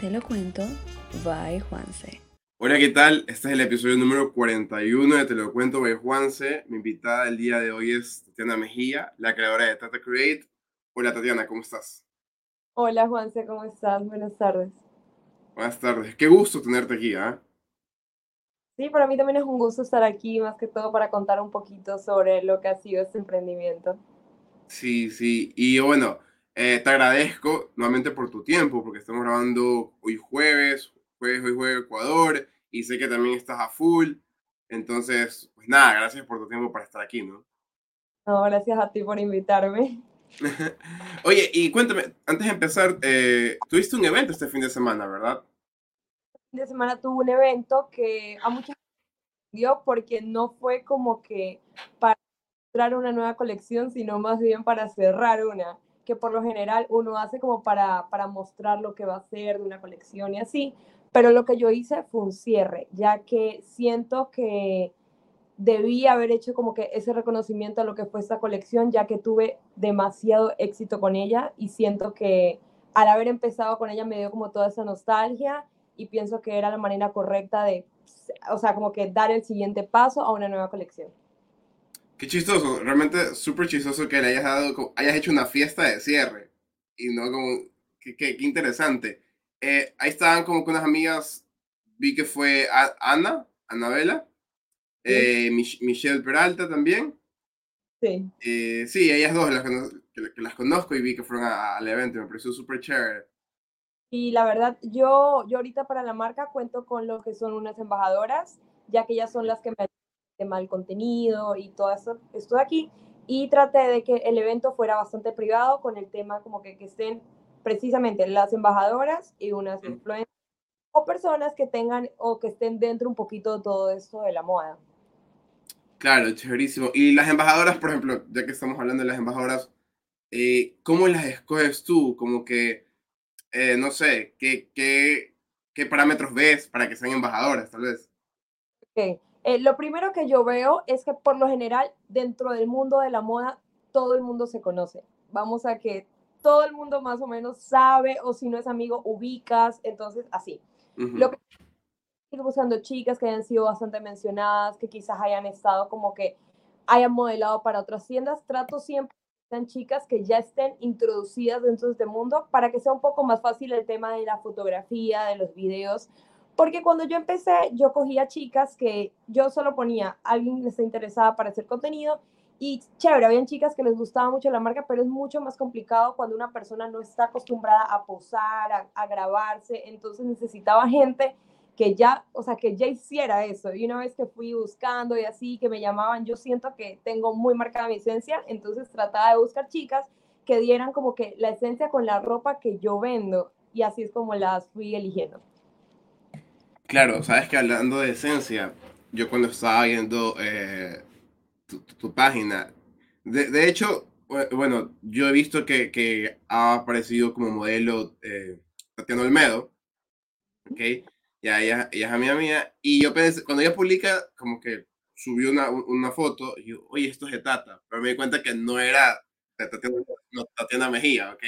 Te lo cuento, bye Juanse. Hola, ¿qué tal? Este es el episodio número 41 de Te lo cuento, by Juanse. Mi invitada del día de hoy es Tatiana Mejía, la creadora de Tata Create. Hola, Tatiana, ¿cómo estás? Hola, Juanse, ¿cómo estás? Buenas tardes. Buenas tardes. Qué gusto tenerte aquí, ¿ah? Sí, para mí también es un gusto estar aquí, más que todo para contar un poquito sobre lo que ha sido este emprendimiento. Sí, sí. Y bueno, eh, te agradezco nuevamente por tu tiempo, porque estamos grabando hoy jueves, jueves, hoy jueves Ecuador, y sé que también estás a full. Entonces, pues nada, gracias por tu tiempo para estar aquí, ¿no? No, gracias a ti por invitarme. Oye, y cuéntame, antes de empezar, eh, tuviste un evento este fin de semana, ¿verdad? Este fin de semana tuve un evento que a mucha gente dio porque no fue como que para mostrar una nueva colección, sino más bien para cerrar una que por lo general uno hace como para, para mostrar lo que va a ser de una colección y así, pero lo que yo hice fue un cierre, ya que siento que debí haber hecho como que ese reconocimiento a lo que fue esta colección, ya que tuve demasiado éxito con ella y siento que al haber empezado con ella me dio como toda esa nostalgia y pienso que era la manera correcta de, o sea, como que dar el siguiente paso a una nueva colección. Qué chistoso, realmente súper chistoso que le hayas dado, hayas hecho una fiesta de cierre. Y no como, qué, qué, interesante. Eh, ahí estaban como con unas amigas, vi que fue Ana, Anabela, eh, Michelle Peralta también. Sí. Eh, sí, ellas dos las que, las conozco y vi que fueron al evento, me pareció súper chévere. Y la verdad, yo, yo ahorita para la marca cuento con lo que son unas embajadoras, ya que ellas son las que me tema del contenido y todo eso, esto de aquí. Y traté de que el evento fuera bastante privado con el tema como que, que estén precisamente las embajadoras y unas influencers o personas que tengan o que estén dentro un poquito de todo esto de la moda. Claro, chéverísimo. Y las embajadoras, por ejemplo, ya que estamos hablando de las embajadoras, eh, ¿cómo las escoges tú? Como que, eh, no sé, ¿qué, qué, ¿qué parámetros ves para que sean embajadoras, tal vez? Ok, eh, lo primero que yo veo es que por lo general dentro del mundo de la moda todo el mundo se conoce. Vamos a que todo el mundo más o menos sabe o si no es amigo ubicas, entonces así. Lo que estoy buscando chicas que hayan sido bastante mencionadas, que quizás hayan estado como que hayan modelado para otras tiendas, trato siempre sean chicas que ya estén introducidas dentro de este mundo para que sea un poco más fácil el tema de la fotografía, de los videos, porque cuando yo empecé, yo cogía chicas que yo solo ponía, alguien que está interesada para hacer contenido y chévere, habían chicas que les gustaba mucho la marca, pero es mucho más complicado cuando una persona no está acostumbrada a posar, a, grabarse, entonces necesitaba gente que ya, o sea, que ya hiciera eso. Y una vez que fui buscando y así, que me llamaban, yo siento que tengo muy marcada mi esencia, entonces trataba de buscar chicas que dieran como que la esencia con la ropa que yo vendo y así es como las fui eligiendo. Claro, sabes que hablando de esencia, yo cuando estaba viendo eh, tu, página, de, hecho, bueno, yo he visto que, que ha aparecido como modelo eh, Tatiana Olmedo, ¿ok? Ya, ella, ella es amiga mía, y yo pensé, cuando ella publica, como que subió una, una foto, y yo, oye, esto es de Tata, pero me di cuenta que no era Tatiana, no, Tatiana Mejía, ¿ok?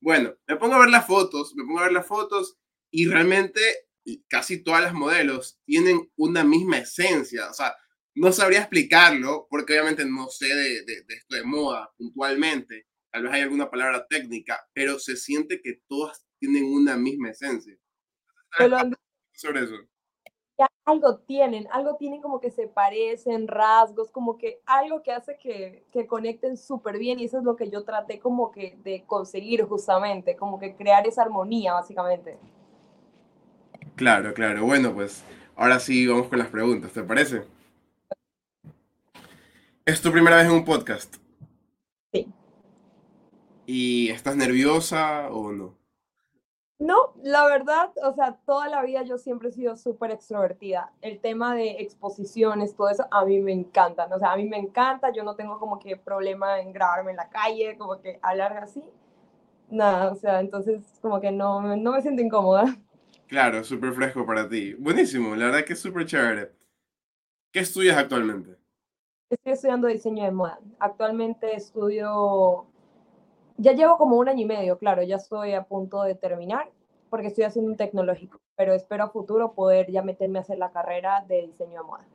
Bueno, me pongo a ver las fotos, me pongo a ver las fotos, y realmente casi todas las modelos tienen una misma esencia. O sea, no sabría explicarlo porque obviamente no sé de, de, esto de moda puntualmente. Tal vez hay alguna palabra técnica, pero se siente que todas tienen una misma esencia. sobre eso. algo tienen, algo tienen como que se parecen, rasgos, como que algo que hace que, que conecten súper bien y eso es lo que yo traté como que de conseguir justamente, como que crear esa armonía básicamente. Claro, claro. Bueno, pues ahora sí vamos con las preguntas, ¿te parece? ¿Es tu primera vez en un podcast? Sí. ¿Y estás nerviosa o no? No, la verdad, o sea, toda la vida yo siempre he sido súper extrovertida. El tema de exposiciones, todo eso, a mí me encanta. O sea, a mí me encanta, yo no tengo como que problema en grabarme en la calle, como que hablar así. Nada, o sea, entonces como que no, no me siento incómoda. Claro, súper fresco para ti. Buenísimo, la verdad que es súper chévere. ¿Qué estudias actualmente? Estoy estudiando diseño de moda. Actualmente estudio, ya llevo como un año y medio, claro, ya estoy a punto de terminar porque estoy haciendo un tecnológico, pero espero a futuro poder ya meterme a hacer la carrera de diseño de moda.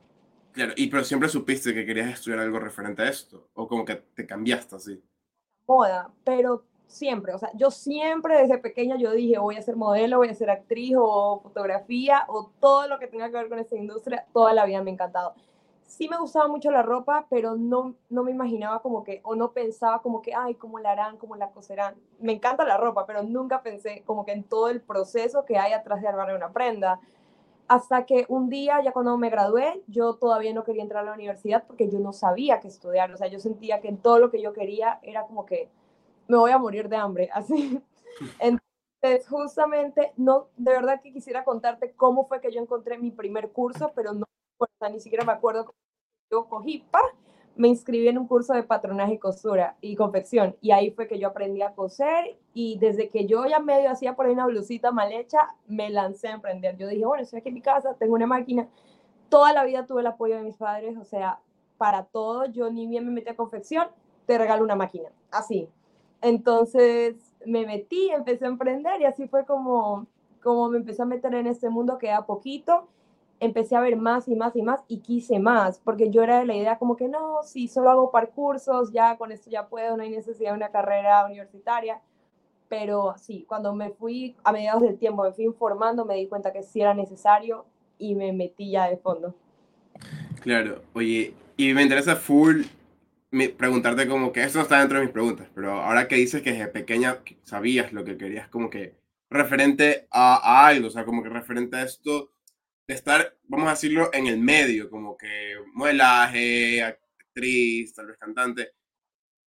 Claro, y pero siempre supiste que querías estudiar algo referente a esto, o como que te cambiaste así. Moda, pero siempre, o sea, yo siempre desde pequeña yo dije, voy a ser modelo, voy a ser actriz o fotografía o todo lo que tenga que ver con esta industria, toda la vida me ha encantado. Sí me gustaba mucho la ropa, pero no, no me imaginaba como que, o no pensaba como que, ay, cómo la harán, cómo la coserán. Me encanta la ropa, pero nunca pensé como que en todo el proceso que hay atrás de armar una prenda. Hasta que un día, ya cuando me gradué, yo todavía no quería entrar a la universidad porque yo no sabía qué estudiar. O sea, yo sentía que todo lo que yo quería era como que me voy a morir de hambre, así. Entonces, justamente, no, de verdad que quisiera contarte cómo fue que yo encontré mi primer curso, pero no, ni siquiera me acuerdo yo cogí, pa, me inscribí en un curso de patronaje y costura y confección, y ahí fue que yo aprendí a coser, y desde que yo ya medio hacía por ahí una blusita mal hecha, me lancé a emprender. Yo dije, bueno, estoy aquí en mi casa, tengo una máquina, toda la vida tuve el apoyo de mis padres, o sea, para todo, yo ni bien me metí a confección, te regalo una máquina, así, entonces me metí, empecé a emprender y así fue como, como me empecé a meter en este mundo que a poquito empecé a ver más y más y más y quise más, porque yo era de la idea como que no, si solo hago cursos, ya con esto ya puedo, no hay necesidad de una carrera universitaria, pero sí, cuando me fui a mediados del tiempo, me fui informando, me di cuenta que sí era necesario y me metí ya de fondo. Claro, oye, y me interesa full preguntarte como que esto no está dentro de mis preguntas, pero ahora que dices que desde pequeña sabías lo que querías, como que referente a, algo, o sea, como que referente a esto de estar, vamos a decirlo, en el medio, como que modelaje, actriz, tal vez cantante,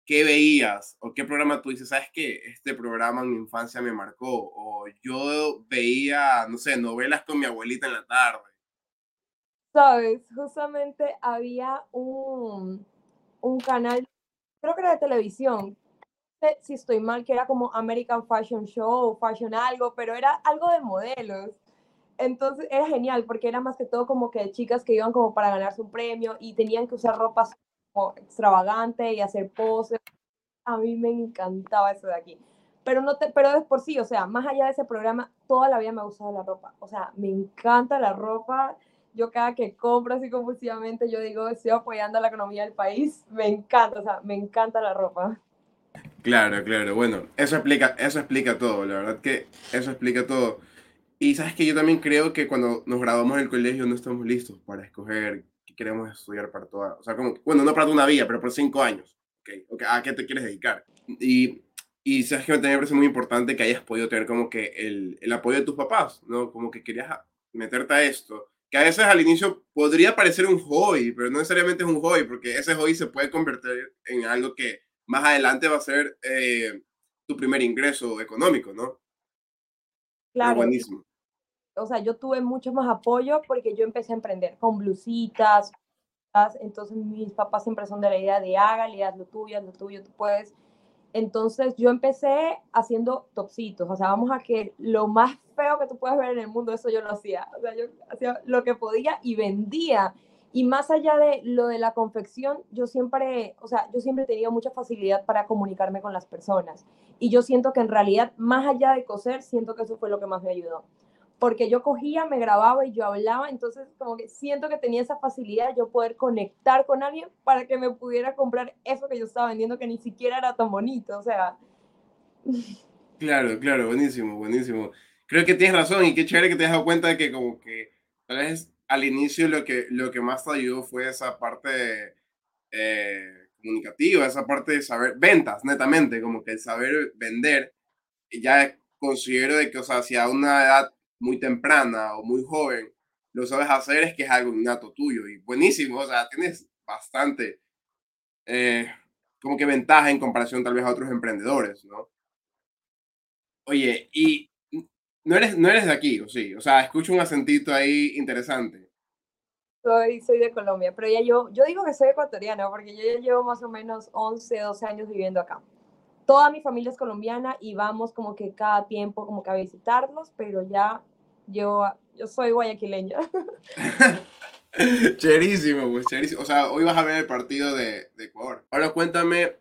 ¿qué veías o qué programa tú dices, sabes que este programa en mi infancia me marcó? O yo veía, no sé, novelas con mi abuelita en la tarde. Sabes, justamente había un, un canal, creo que era de televisión, si estoy mal, que era como American Fashion Show, Fashion algo, pero era algo de modelos. Entonces era genial porque era más que todo como que chicas que iban como para ganarse un premio y tenían que usar ropa como extravagante y hacer poses. A mí me encantaba eso de aquí. Pero no te, pero es por sí, o sea, más allá de ese programa, toda la vida me ha gustado la ropa. O sea, me encanta la ropa yo cada que compro así compulsivamente, yo digo, estoy apoyando la economía del país, me encanta, o sea, me encanta la ropa. Claro, claro, bueno, eso explica, eso explica todo, la verdad que eso explica todo. Y sabes que yo también creo que cuando nos graduamos del colegio no estamos listos para escoger qué queremos estudiar para toda, o sea, como, bueno, no para una vida, pero por cinco años, okay, okay, ¿a qué te quieres dedicar? Y, y sabes que también me parece muy importante que hayas podido tener como que el, el apoyo de tus papás, ¿no? Como que querías meterte a esto que a veces al inicio podría parecer un hobby, pero no necesariamente es un hobby, porque ese hobby se puede convertir en algo que más adelante va a ser eh, tu primer ingreso económico, ¿no? Claro. buenísimo. O sea, yo tuve mucho más apoyo porque yo empecé a emprender con blusitas, entonces mis papás siempre son de la idea de hágale, haz lo tuyo, haz lo tuyo, tú puedes. Entonces yo empecé haciendo topsitos, o sea, vamos a que lo más feo que tú puedes ver en el mundo, eso yo lo hacía, o sea, yo hacía lo que podía y vendía. Y más allá de lo de la confección, yo siempre, o sea, yo siempre he tenido mucha facilidad para comunicarme con las personas. Y yo siento que en realidad, más allá de coser, siento que eso fue lo que más me ayudó porque yo cogía, me grababa y yo hablaba, entonces como que siento que tenía esa facilidad yo poder conectar con alguien para que me pudiera comprar eso que yo estaba vendiendo que ni siquiera era tan bonito, o sea. Claro, claro, buenísimo, buenísimo. Creo que tienes razón y qué chévere que te has dado cuenta de que como que tal vez al inicio lo que, lo que más te ayudó fue esa parte eh, comunicativa, esa parte de saber, ventas, netamente, como que el saber vender. Ya considero de que, o sea, si a una edad muy temprana o muy joven, lo sabes hacer es que es algo innato tuyo y buenísimo, o sea, tienes bastante eh, como que ventaja en comparación tal vez a otros emprendedores, ¿no? Oye, y no eres, no eres de aquí, ¿o sí? O sea, escucho un acentito ahí interesante. Soy, soy de Colombia, pero ya yo, yo digo que soy ecuatoriana porque yo ya llevo más o menos 11, 12 años viviendo acá toda mi familia es colombiana y vamos como que cada tiempo como que a visitarlos, pero ya yo, yo soy guayaquileña. cherísimo, pues cherísimo. O sea, hoy vas a ver el partido de, de Ecuador. Ahora cuéntame,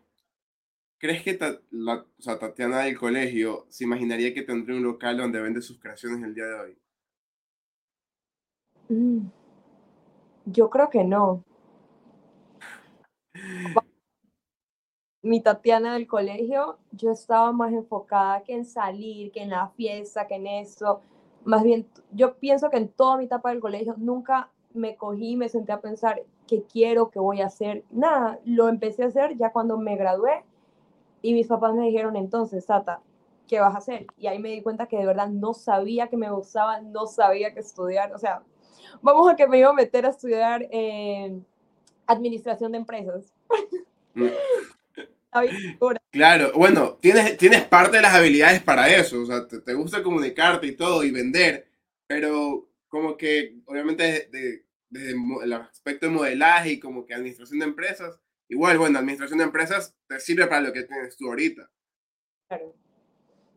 ¿Crees que la, o sea, Tatiana del colegio se imaginaría que tendría un local donde vende sus creaciones el día de hoy? Mm. Yo creo que no. Mi Tatiana del colegio, yo estaba más enfocada que en salir, que en la fiesta, que en eso. Más bien, yo pienso que en toda mi etapa del colegio nunca me cogí me senté a pensar qué quiero, qué voy a hacer. Nada, lo empecé a hacer ya cuando me gradué y mis papás me dijeron entonces, Tata, ¿qué vas a hacer? Y ahí me di cuenta que de verdad no sabía que me gustaba, no sabía que estudiar, o sea, vamos a que me iba a meter a estudiar administración de empresas. Claro, bueno, tienes, tienes parte de las habilidades para eso, o sea, te, gusta comunicarte y todo y vender, pero como que obviamente desde, el aspecto de modelaje y como que administración de empresas, igual, bueno, administración de empresas te sirve para lo que tienes tú ahorita. Claro.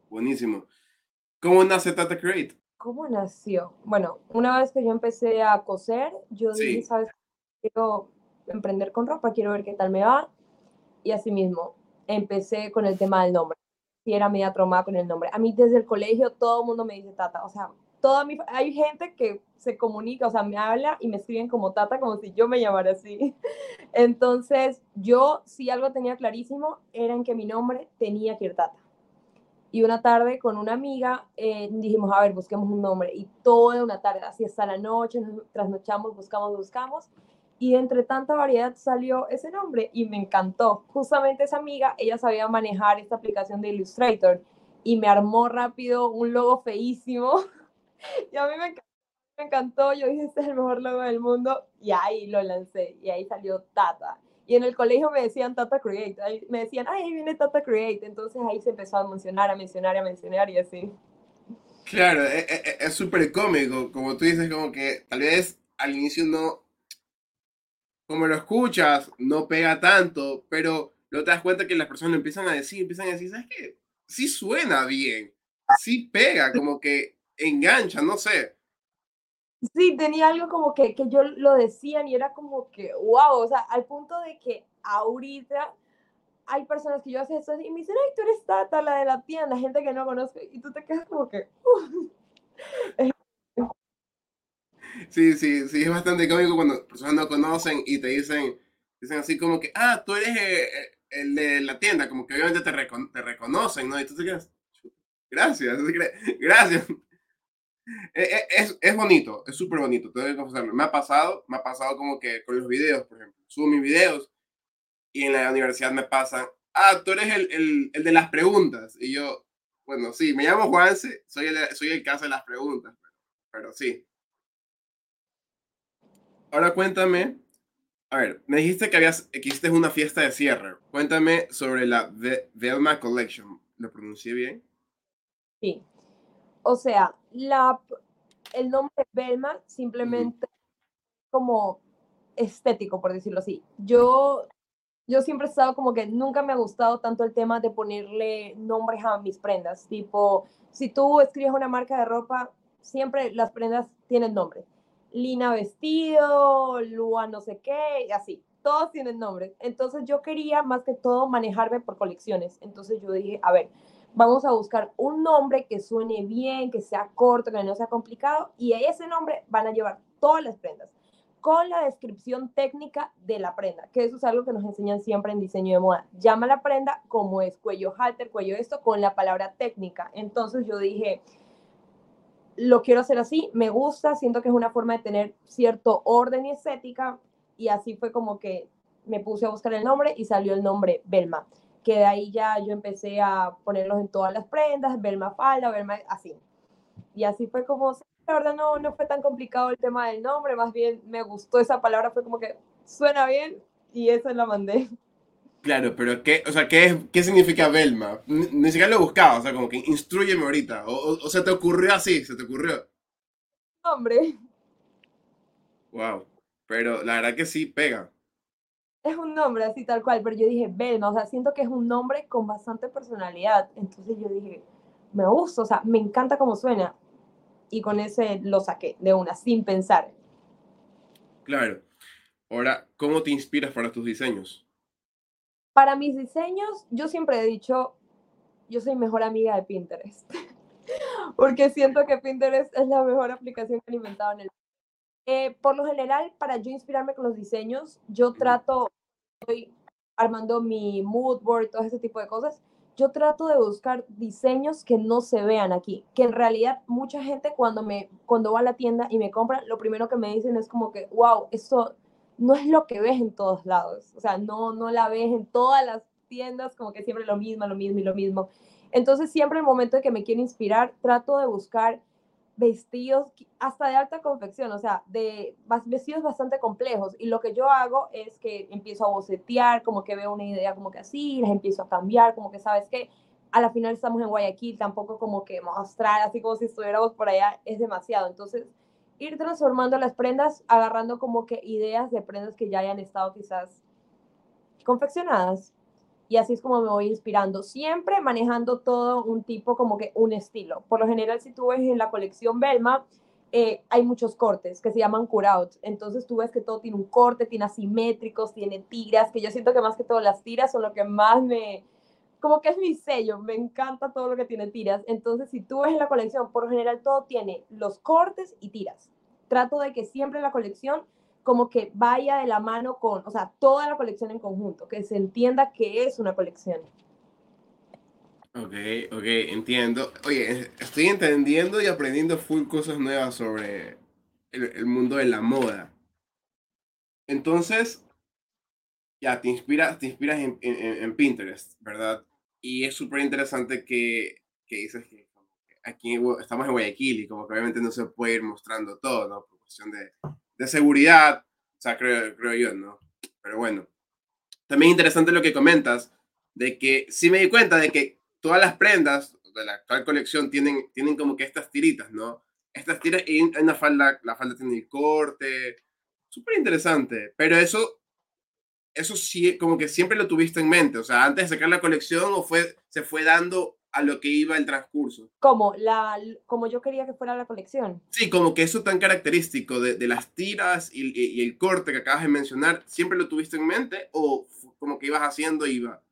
Buenísimo. ¿Cómo nace Tata Create? ¿Cómo nació? Bueno, una vez que yo empecé a coser, yo dije, ¿sabes? Quiero emprender con ropa, quiero ver qué tal me va. Y así mismo, empecé con el tema del nombre. Y era media traumada con el nombre. A mí desde el colegio todo el mundo me dice Tata. O sea, toda mi, hay gente que se comunica, o sea, me habla y me escriben como Tata, como si yo me llamara así. Entonces, yo si algo tenía clarísimo, era en que mi nombre tenía que ir Tata. Y una tarde con una amiga eh, dijimos, a ver, busquemos un nombre. Y toda una tarde, así hasta la noche, nos trasnochamos, buscamos, buscamos. Y entre tanta variedad salió ese nombre y me encantó. Justamente esa amiga, ella sabía manejar esta aplicación de Illustrator y me armó rápido un logo feísimo. y a mí me encantó. Yo dije, este es el mejor logo del mundo. Y ahí lo lancé. Y ahí salió Tata. Y en el colegio me decían Tata Create, me decían, ay, ahí viene Tata Create. Entonces ahí se empezó a mencionar, a mencionar, a mencionar y así. Claro, e, e, e, es súper cómico, como tú dices, como que tal vez al inicio no, como lo escuchas, no pega tanto, pero luego te das cuenta que las personas empiezan a decir, empiezan a decir, ¿sabes qué? Sí suena bien, sí pega, como que engancha, no sé. Sí, tenía algo como que, que yo lo decían y era como que, wow, o sea, al punto de que ahorita hay personas que yo hace eso y me dicen, ay, tú eres Tata, la de la tienda, gente que no conozco, y tú te quedas como que... Sí, sí, sí, es bastante cómico cuando personas no conocen y te dicen, dicen así como que, ah, tú eres eh, eh, el de la tienda, como que obviamente te, te reconocen, ¿no? Y tú te quedas, gracias, gracias. Eh, eh, es, es bonito, es súper bonito, tengo que confesarlo. Me ha pasado, me ha pasado como que con los videos, por ejemplo, subo mis videos y en la universidad me pasan, ah, tú eres el, el, el de las preguntas. Y yo, bueno, sí, me llamo Juanse, soy el, soy el que hace las preguntas, pero, sí. Ahora cuéntame, a ver, me dijiste que, habías, que hiciste una fiesta de cierre. Cuéntame sobre la Velma Collection. ¿Lo pronuncié bien? Sí. O sea, la, el nombre Belma simplemente como estético, por decirlo así. Yo, yo siempre he estado como que nunca me ha gustado tanto el tema de ponerle nombres a mis prendas. Tipo, si tú escribes una marca de ropa, siempre las prendas tienen nombre. Lina vestido, Lua no sé qué, y así. Todos tienen nombre. Entonces yo quería más que todo manejarme por colecciones. Entonces yo dije, a ver, vamos a buscar un nombre que suene bien, que sea corto, que no sea complicado, y a ese nombre van a llevar todas las prendas con la descripción técnica de la prenda, que eso es algo que nos enseñan siempre en diseño de moda. Llama la prenda como es cuello halter, cuello esto, con la palabra técnica. Entonces yo dije, lo quiero hacer así, me gusta, siento que es una forma de tener cierto orden y estética, y así fue como que me puse a buscar el nombre y salió el nombre Belma que de ahí ya yo empecé a ponerlos en todas las prendas, más falda, más así. Y así fue como, la verdad no, no fue tan complicado el tema del nombre, más bien me gustó esa palabra, fue como que suena bien y eso la mandé. Claro, pero ¿qué, o sea, ¿qué, qué significa Belma? Ni, siquiera lo buscaba, o sea, como que instruyeme ahorita. O, o, se te ocurrió así, se te ocurrió. Hombre. Wow, pero la verdad que sí pega es un nombre así tal cual, pero yo dije, Belma, o sea, siento que es un nombre con bastante personalidad. Entonces yo dije, me gusta, o sea, me encanta cómo suena. Y con ese lo saqué de una, sin pensar. Claro. Ahora, ¿cómo te inspiras para tus diseños? Para mis diseños, yo siempre he dicho, yo soy mejor amiga de Pinterest, porque siento que Pinterest es la mejor aplicación que han inventado en el eh, por lo general, para yo inspirarme con los diseños, yo trato, estoy armando mi mood board, todo ese tipo de cosas, yo trato de buscar diseños que no se vean aquí, que en realidad mucha gente cuando, me, cuando va a la tienda y me compra, lo primero que me dicen es como que, wow, esto no es lo que ves en todos lados, o sea, no, no la ves en todas las tiendas, como que siempre lo mismo, lo mismo y lo mismo. Entonces, siempre el momento de que me quiero inspirar, trato de buscar vestidos hasta de alta confección, o sea, de vestidos bastante complejos. Y lo que yo hago es que empiezo a bocetear, como que veo una idea como que así, las empiezo a cambiar, como que sabes que a la final estamos en Guayaquil, tampoco como que mostrar así como si estuviéramos por allá es demasiado. Entonces, ir transformando las prendas, agarrando como que ideas de prendas que ya hayan estado quizás confeccionadas y así es como me voy inspirando, siempre manejando todo un tipo como que un estilo. Por lo general, si tú ves en la colección Belma, eh, hay muchos cortes que se llaman cutout. Entonces tú ves que todo tiene un corte, tiene asimétricos, tiene tiras, que yo siento que más que todo las tiras son lo que más me, como que es mi sello, me encanta todo lo que tiene tiras. Entonces si tú ves en la colección, por lo general todo tiene los cortes y tiras. Trato de que siempre en la colección como que vaya de la mano con, o sea, toda la colección en conjunto, que se entienda que es una colección. Ok, ok, entiendo. Oye, estoy entendiendo y aprendiendo full cosas nuevas sobre el, mundo de la moda. Entonces, ya, te inspiras, te inspiras en, en, Pinterest, ¿verdad? Y es súper interesante que, que, dices que aquí estamos en Guayaquil y como que obviamente no se puede ir mostrando todo, ¿no? Por cuestión de, de seguridad, o sea, creo, creo yo, ¿no? Pero bueno, también interesante lo que comentas, de que sí me di cuenta de que todas las prendas de la actual colección tienen, tienen como que estas tiritas, ¿no? Estas tiras y una falda, la falda tiene el corte, súper interesante, pero eso, eso sí, como que siempre lo tuviste en mente, o sea, antes de sacar la colección o fue, se fue dando a lo que iba el transcurso. Como, la, como yo quería que fuera la colección. Sí, como que eso tan característico de, de las tiras y, y, el corte que acabas de mencionar, ¿siempre lo tuviste en mente o como que ibas haciendo iba?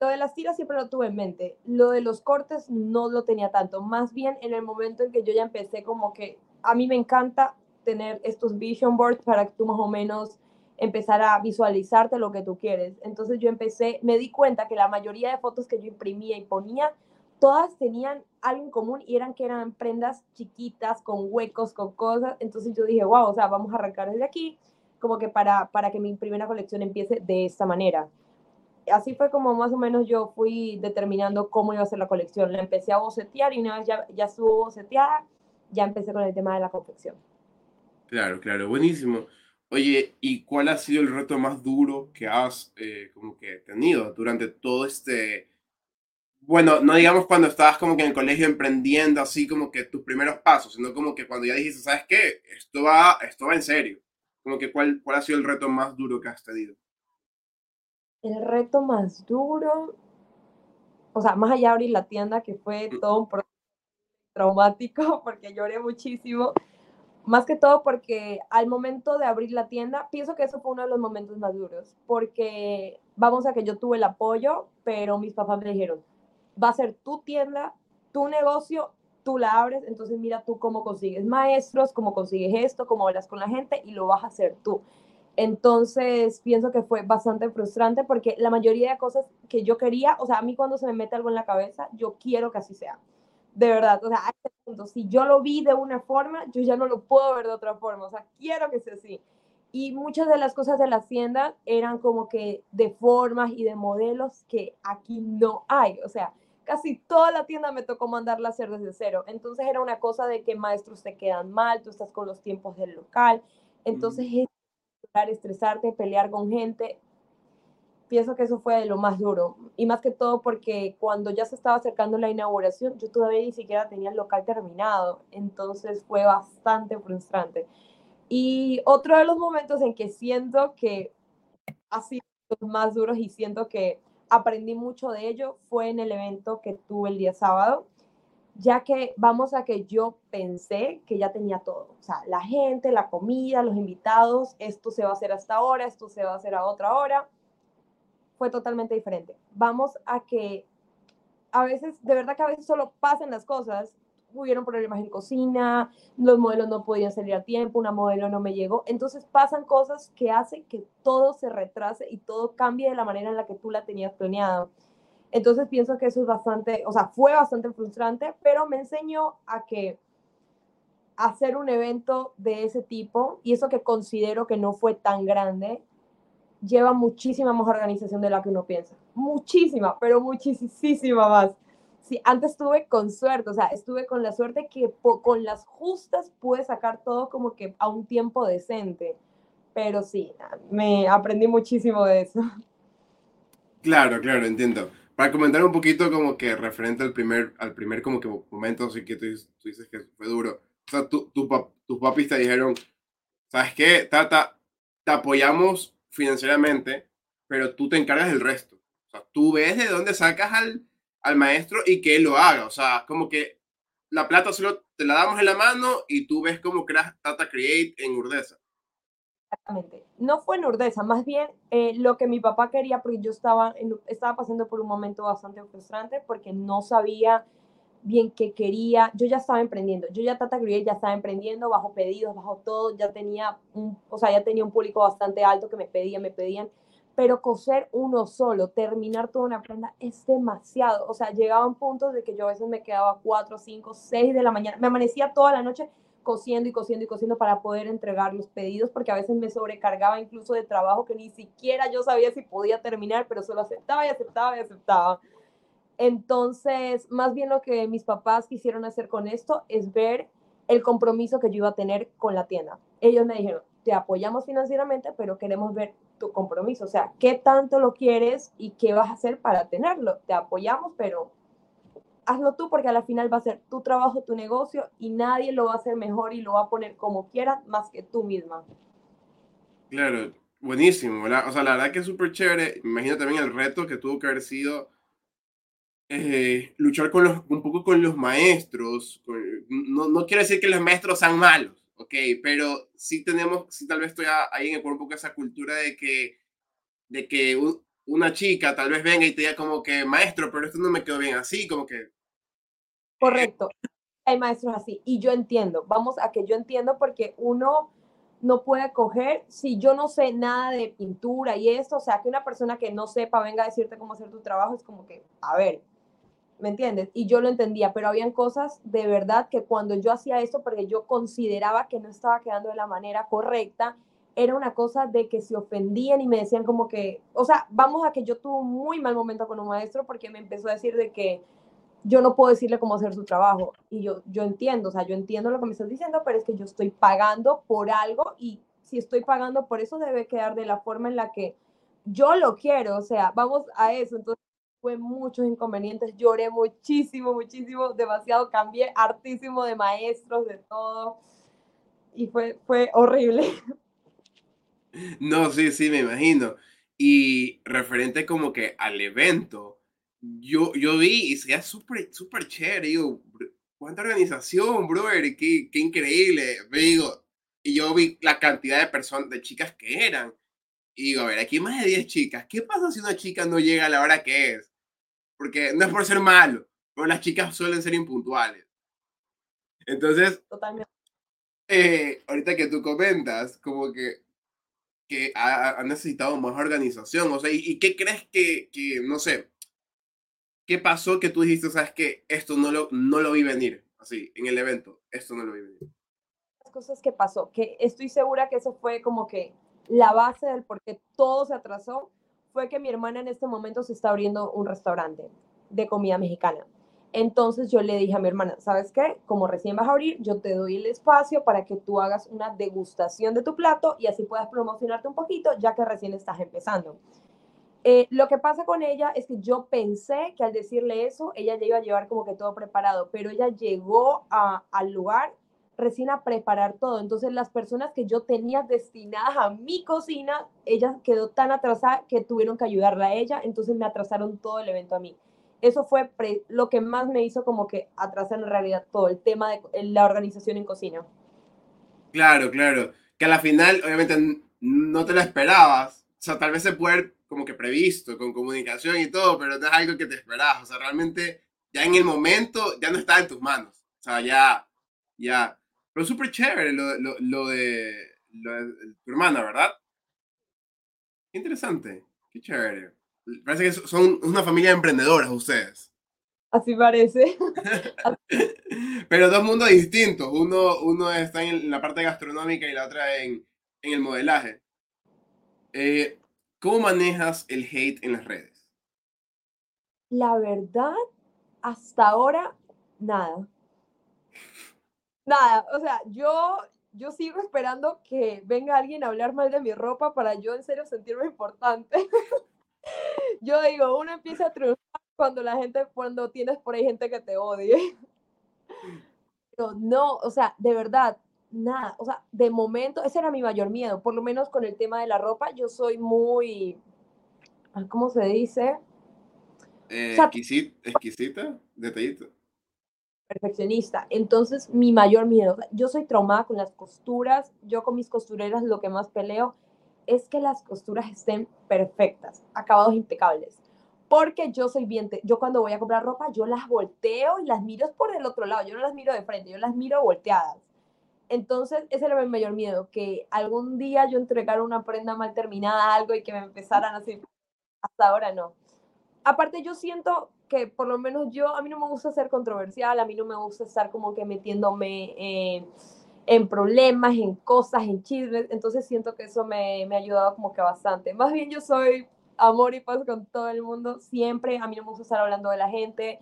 Lo de las tiras siempre lo tuve en mente. Lo de los cortes no lo tenía tanto. Más bien en el momento en que yo ya empecé como que a mí me encanta tener estos vision boards para que tú más o menos empezar a visualizarte lo que tú quieres. Entonces yo empecé, me di cuenta que la mayoría de fotos que yo imprimía y ponía, todas tenían algo en común y eran que eran prendas chiquitas, con huecos, con cosas. Entonces yo dije, wow, o sea, vamos a arrancar desde aquí, como que para, para que mi primera colección empiece de esta manera. Así fue como más o menos yo fui determinando cómo iba a ser la colección. La empecé a bocetear y una vez ya, ya estuvo boceteada, ya empecé con el tema de la confección. Claro, claro, buenísimo. Oye, ¿y cuál ha sido el reto más duro que has eh, como que tenido durante todo este, bueno, no digamos cuando estabas como que en el colegio emprendiendo así como que tus primeros pasos, sino como que cuando ya dijiste, ¿sabes qué? Esto va, esto va en serio. Como que cuál, cuál ha sido el reto más duro que has tenido. El reto más duro, o sea, más allá de abrir la tienda, que fue mm. todo un proceso traumático porque lloré muchísimo. Más que todo porque al momento de abrir la tienda, pienso que eso fue uno de los momentos más duros, porque vamos a que yo tuve el apoyo, pero mis papás me dijeron, va a ser tu tienda, tu negocio, tú la abres, entonces mira tú cómo consigues maestros, cómo consigues esto, cómo hablas con la gente y lo vas a hacer tú. Entonces, pienso que fue bastante frustrante porque la mayoría de cosas que yo quería, o sea, a mí cuando se me mete algo en la cabeza, yo quiero que así sea de verdad, o sea, a este punto, si yo lo vi de una forma, yo ya no lo puedo ver de otra forma, o sea, quiero que sea así. Y muchas de las cosas de la hacienda eran como que de formas y de modelos que aquí no hay, o sea, casi toda la tienda me tocó mandarla a hacer desde cero. Entonces era una cosa de que maestros te quedan mal, tú estás con los tiempos del local, entonces es estresarte, pelear con gente, pienso que eso fue lo más duro. Y más que todo porque cuando ya se estaba acercando la inauguración, yo todavía ni siquiera tenía el local terminado. Entonces fue bastante frustrante. Y otro de los momentos en que siento que ha sido los más duros y siento que aprendí mucho de ello fue en el evento que tuve el día sábado, ya que vamos a que yo pensé que ya tenía todo. O sea, la gente, la comida, los invitados, esto se va a hacer hasta ahora, esto se va a hacer a otra hora fue totalmente diferente. Vamos a que a veces, de verdad que a veces solo pasan las cosas. Hubieron problemas en cocina, los modelos no podían salir a tiempo, una modelo no me llegó. Entonces pasan cosas que hacen que todo se retrase y todo cambie de la manera en la que tú la tenías planeado. Entonces pienso que eso es bastante, o sea, fue bastante frustrante, pero me enseñó a que hacer un evento de ese tipo, y eso que considero que no fue tan grande, lleva muchísima más organización de la que uno piensa. Muchísima, pero muchísima más. Sí, antes estuve con suerte, o sea, estuve con la suerte que con las justas pude sacar todo como que a un tiempo decente. Pero sí, me aprendí muchísimo de eso. Claro, claro, entiendo. Para comentar un poquito como que referente al primer, al primer como que momento, así que tú, dices que fue duro. O sea, tu, tu, tus papis te dijeron, ¿sabes qué? Tata, te apoyamos financieramente, pero tú te encargas del resto. O sea, tú ves de dónde sacas al, al maestro y que él lo haga. O sea, como que la plata solo te la damos en la mano y tú ves cómo creas Tata Create en Urdesa. Exactamente. No fue en Urdesa, más bien eh, lo que mi papá quería, porque yo estaba, estaba pasando por un momento bastante frustrante porque no sabía bien qué quería. Yo ya estaba emprendiendo, yo ya Tata Create ya estaba emprendiendo, bajo pedidos, bajo todo, ya tenía un, o sea, ya tenía un público bastante alto que me pedían, me pedían, pero coser uno solo, terminar toda una prenda es demasiado. O sea, llegaban puntos de que yo a veces me quedaba 4, 5, 6 de la mañana, me amanecía toda la noche cosiendo y cosiendo y cosiendo para poder entregar los pedidos, porque a veces me sobrecargaba incluso de trabajo que ni siquiera yo sabía si podía terminar, pero solo aceptaba y aceptaba y aceptaba. Entonces, más bien lo que mis papás quisieron hacer con esto es ver el compromiso que yo iba a tener con la tienda. Ellos me dijeron, te apoyamos financieramente, pero queremos ver tu compromiso, o sea, qué tanto lo quieres y qué vas a hacer para tenerlo. Te apoyamos, pero hazlo tú porque a la final va a ser tu trabajo, tu negocio y nadie lo va a hacer mejor y lo va a poner como quiera más que tú misma. Claro, buenísimo. O sea, la verdad que es súper chévere. También el reto que tuvo que haber sido eh, luchar con los, un poco con los maestros. no, no quiero decir que los maestros sean malos, ok, pero sí tenemos, sí tal vez estoy ahí en el un poco esa cultura de que, de que una chica tal vez venga y te diga como que, maestro, pero esto no me quedó bien así, como que... Correcto, hay maestros así, y yo entiendo, vamos a que yo entiendo porque uno no puede coger, si yo no sé nada de pintura y esto, o sea, que una persona que no sepa venga a decirte cómo hacer tu trabajo, es como que, a ver, ¿me entiendes? Y yo lo entendía, pero habían cosas de verdad que cuando yo hacía esto, porque yo consideraba que no estaba quedando de la manera correcta, era una cosa de que se ofendían y me decían como que, o sea, vamos a que yo tuve un muy mal momento con un maestro porque me empezó a decir de que yo no puedo decirle cómo hacer su trabajo. Y yo, yo entiendo, o sea, yo entiendo lo que me estás diciendo, pero es que yo estoy pagando por algo y si estoy pagando por eso debe quedar de la forma en la que yo lo quiero, o sea, vamos a eso. Entonces, fue muchos inconvenientes, lloré muchísimo, muchísimo, demasiado, cambié hartísimo de maestros, de todo, y fue, fue horrible. No, sí, sí, me imagino. Y referente como que al evento, yo, yo vi y sería súper, súper chévere, digo, cuánta organización, brother, qué, qué increíble, digo, y yo vi la cantidad de personas, de chicas que eran, y digo, a ver, aquí hay más de 10 chicas, ¿qué pasa si una chica no llega a la hora que es? Porque no es por ser malo, pero las chicas suelen ser impuntuales. Entonces, Totalmente. Eh, ahorita que tú comentas, como que, que ha, necesitado más organización, o sea, ¿y, qué crees que, que, no sé, qué pasó que tú dijiste, sabes que esto no lo, no lo vi venir, así, en el evento, esto no lo vi venir? Las cosas que pasó, que estoy segura que eso fue como que la base del por qué todo se atrasó, fue que mi hermana en este momento se está abriendo un restaurante de comida mexicana. Entonces yo le dije a mi hermana, ¿sabes qué? Como recién vas a abrir, yo te doy el espacio para que tú hagas una degustación de tu plato y así puedas promocionarte un poquito, ya que recién estás empezando. Eh, lo que pasa con ella es que yo pensé que al decirle eso, ella ya iba a llevar como que todo preparado, pero ella llegó al lugar recién a preparar todo. Entonces las personas que yo tenía destinadas a mi cocina, ella quedó tan atrasada que tuvieron que ayudarla a ella, entonces me atrasaron todo el evento a mí. Eso fue lo que más me hizo como que atrasar en realidad todo el tema de la organización en cocina. Claro, claro. Que a la final, obviamente, no te la esperabas. O sea, tal vez se puede como que previsto, con comunicación y todo, pero no es algo que te esperas. O sea, realmente ya en el momento ya no está en tus manos. O sea, ya, ya. Pero súper chévere lo, lo, lo, de, lo de tu hermana, ¿verdad? Qué interesante, qué chévere. Parece que son una familia de emprendedoras ustedes. Así parece. Pero dos mundos distintos. Uno, uno está en la parte gastronómica y la otra en, en el modelaje. Eh, ¿Cómo manejas el hate en las redes? La verdad, hasta ahora, nada. Nada, o sea, yo, yo sigo esperando que venga alguien a hablar mal de mi ropa para yo en serio sentirme importante. yo digo, uno empieza a triunfar cuando la gente, cuando tienes por ahí gente que te odie. Pero no, o sea, de verdad, nada, o sea, de momento, ese era mi mayor miedo, por lo menos con el tema de la ropa, yo soy muy, ¿cómo se dice? Eh, exquisita, exquisita, detallito. Perfeccionista. Entonces, mi mayor miedo, yo soy traumada con las costuras, yo con mis costureras lo que más peleo es que las costuras estén perfectas, acabados impecables. Porque yo soy bien, yo cuando voy a comprar ropa, yo las volteo y las miro por el otro lado, yo no las miro de frente, yo las miro volteadas. Entonces, ese era mi mayor miedo, que algún día yo entregara una prenda mal terminada, algo y que me empezaran así. Hasta ahora no. Aparte, yo siento que por lo menos yo, a mí no me gusta ser controversial, a mí no me gusta estar como que metiéndome en problemas, en cosas, en chismes, entonces siento que eso me, me ha ayudado como que bastante. Más bien yo soy amor y paz con todo el mundo, siempre, a mí no me gusta estar hablando de la gente.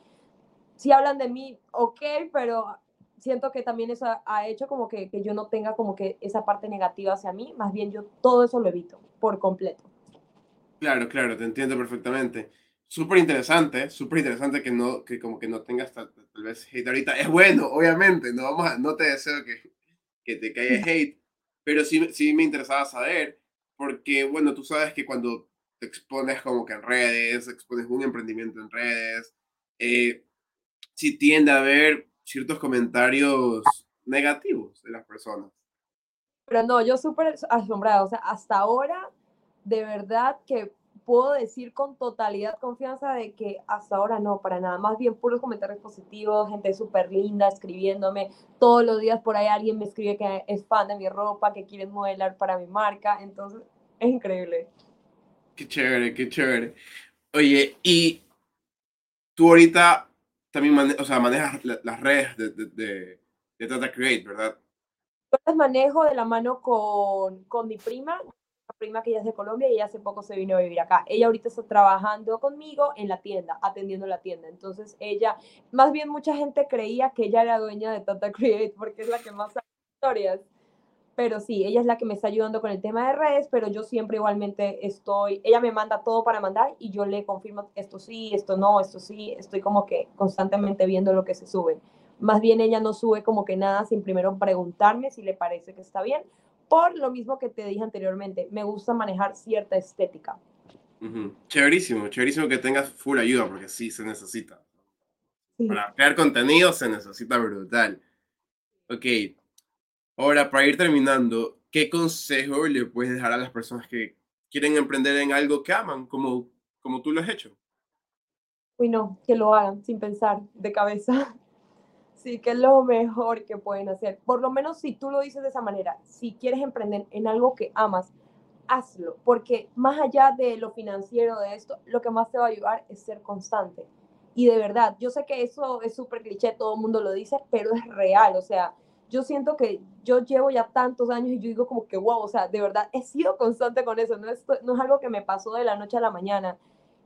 Si hablan de mí, ok, pero siento que también eso ha hecho como que, que, yo no tenga como que esa parte negativa hacia mí, más bien yo todo eso lo evito por completo. Claro, claro, te entiendo perfectamente. Súper interesante, súper interesante que no, que como que no tengas tal, vez hate ahorita. Es bueno, obviamente, no, vamos a, no te deseo que, que te caiga hate, pero sí, sí me interesaba saber, porque bueno, tú sabes que cuando te expones como que en redes, expones un emprendimiento en redes, eh, si tiende a haber ciertos comentarios negativos de las personas. Pero no, yo súper asombrada, o sea, hasta ahora, de verdad que puedo decir con totalidad confianza de que hasta ahora no, para nada, más bien puros comentarios positivos, gente súper linda escribiéndome, todos los días por ahí alguien me escribe que es fan de mi ropa, que quiere modelar para mi marca, entonces es increíble. Qué chévere, qué chévere. Oye, y tú ahorita también o sea, manejas las redes de, de, de, Tata Create, ¿verdad? Yo las manejo de la mano con, con mi prima, prima que ella es de Colombia y ella hace poco se vino a vivir acá. Ella ahorita está trabajando conmigo en la tienda, atendiendo la tienda. Entonces ella, más bien mucha gente creía que ella era dueña de Tata Create porque es la que más sabe historias pero sí, ella es la que me está ayudando con el tema de redes, pero yo siempre igualmente estoy, ella me manda todo para mandar y yo le confirmo esto sí, esto no, esto sí, estoy como que constantemente viendo lo que se sube. Más bien ella no sube como que nada sin primero preguntarme si le parece que está bien, por lo mismo que te dije anteriormente, me gusta manejar cierta estética. Chéverísimo, chéverísimo que tengas full ayuda, porque sí se necesita. Para crear contenido se necesita brutal. Ok, Ahora, para ir terminando, ¿qué consejo le puedes dejar a las personas que quieren emprender en algo que aman, como, como tú lo has hecho? Uy, no, que lo hagan sin pensar de cabeza. Sí, que es lo mejor que pueden hacer. Por lo menos si tú lo dices de esa manera, si quieres emprender en algo que amas, hazlo, porque más allá de lo financiero de esto, lo que más te va a ayudar es ser constante. Y de verdad, yo sé que eso es súper cliché, todo el mundo lo dice, pero es real, o sea, yo siento que yo llevo ya tantos años y yo digo como que, wow, o sea, de verdad he sido constante con eso, no es, no es algo que me pasó de la noche a la mañana.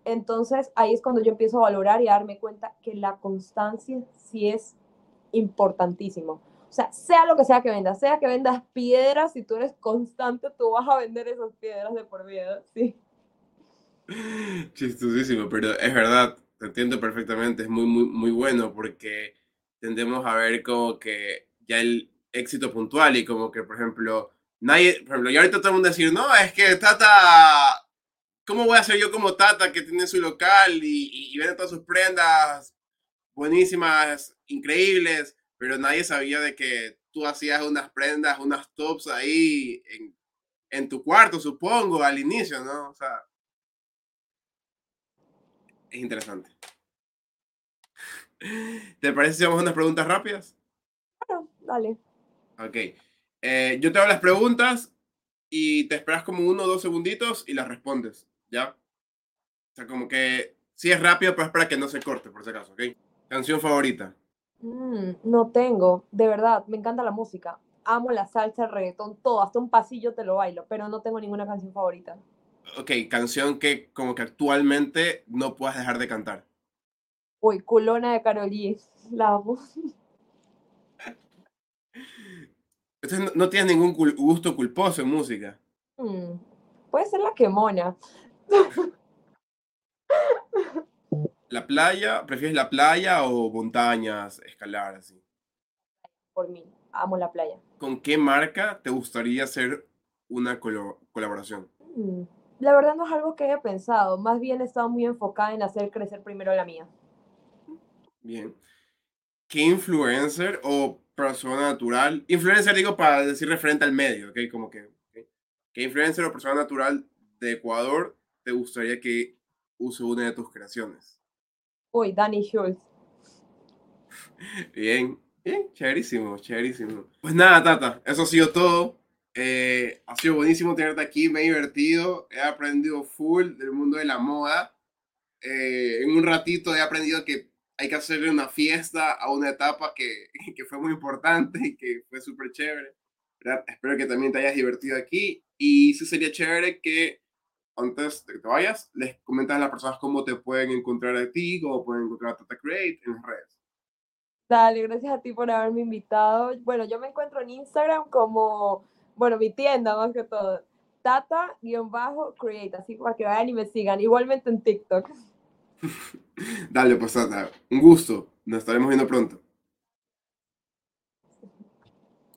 Entonces ahí es cuando yo empiezo a valorar y a darme cuenta que la constancia sí es importantísimo. O sea, sea lo que sea que vendas, sea que vendas piedras, si tú eres constante, tú vas a vender esas piedras de por vida, sí. Chistosísimo, pero es verdad, te entiendo perfectamente, es muy, muy, muy bueno porque tendemos a ver como que ya el éxito puntual y como que, por ejemplo, nadie, por ejemplo, y ahorita todo el mundo decir, no, es que Tata, ¿cómo voy a ser yo como Tata que tiene su local y, y, vende todas sus prendas buenísimas, increíbles, pero nadie sabía de que tú hacías unas prendas, unas tops ahí en, en tu cuarto, supongo, al inicio, ¿no? O sea, es interesante. ¿Te parece si vamos a unas preguntas rápidas? Claro, dale. Ok. Eh, yo te hago las preguntas y te esperas como uno o dos segunditos y las respondes, ¿ya? O sea, como que sí es rápido, pero es para que no se corte, por si acaso, ¿ok? Canción favorita. Mm, no tengo, de verdad, me encanta la música. Amo la salsa, el reggaetón, todo, hasta un pasillo te lo bailo, pero no tengo ninguna canción favorita. Ok, canción que como que actualmente no puedas dejar de cantar. Uy, culona de Karol G, la amo. Entonces no, tienes ningún cul- gusto culposo en música. Mm, puede ser la quemona. ¿La playa? ¿Prefieres la playa o montañas, escalar así? Por mí, amo la playa. ¿Con qué marca te gustaría hacer una colo- colaboración? Mm, La verdad no es algo que haya pensado, más bien he estado muy enfocada en hacer crecer primero la mía. Bien. ¿Qué influencer o persona natural? Influencer digo para decir referente al medio, ¿ok? Como que. ¿qué influencer o persona natural de Ecuador te gustaría que use una de tus creaciones? Uy, Danny Schultz. Bien, bien, chéverísimo, chéverísimo. Pues nada, Tata, eso ha sido todo. Eh, ha sido buenísimo tenerte aquí, me he divertido, he aprendido full del mundo de la moda. Eh, en un ratito he aprendido que hay que hacerle una fiesta a una etapa que, que fue muy importante y que fue súper chévere. ¿verdad? Espero que también te hayas divertido aquí y sí sería chévere que antes de que te vayas, les comentas a las personas cómo te pueden encontrar a ti, cómo pueden encontrar a Tata Create en las redes. Dale, gracias a ti por haberme invitado. Bueno, yo me encuentro en Instagram como, bueno, mi tienda más que todo, tata-create, así para que vayan y me sigan. Igualmente en TikTok. Dale, pues Tata, un gusto. Nos estaremos viendo pronto.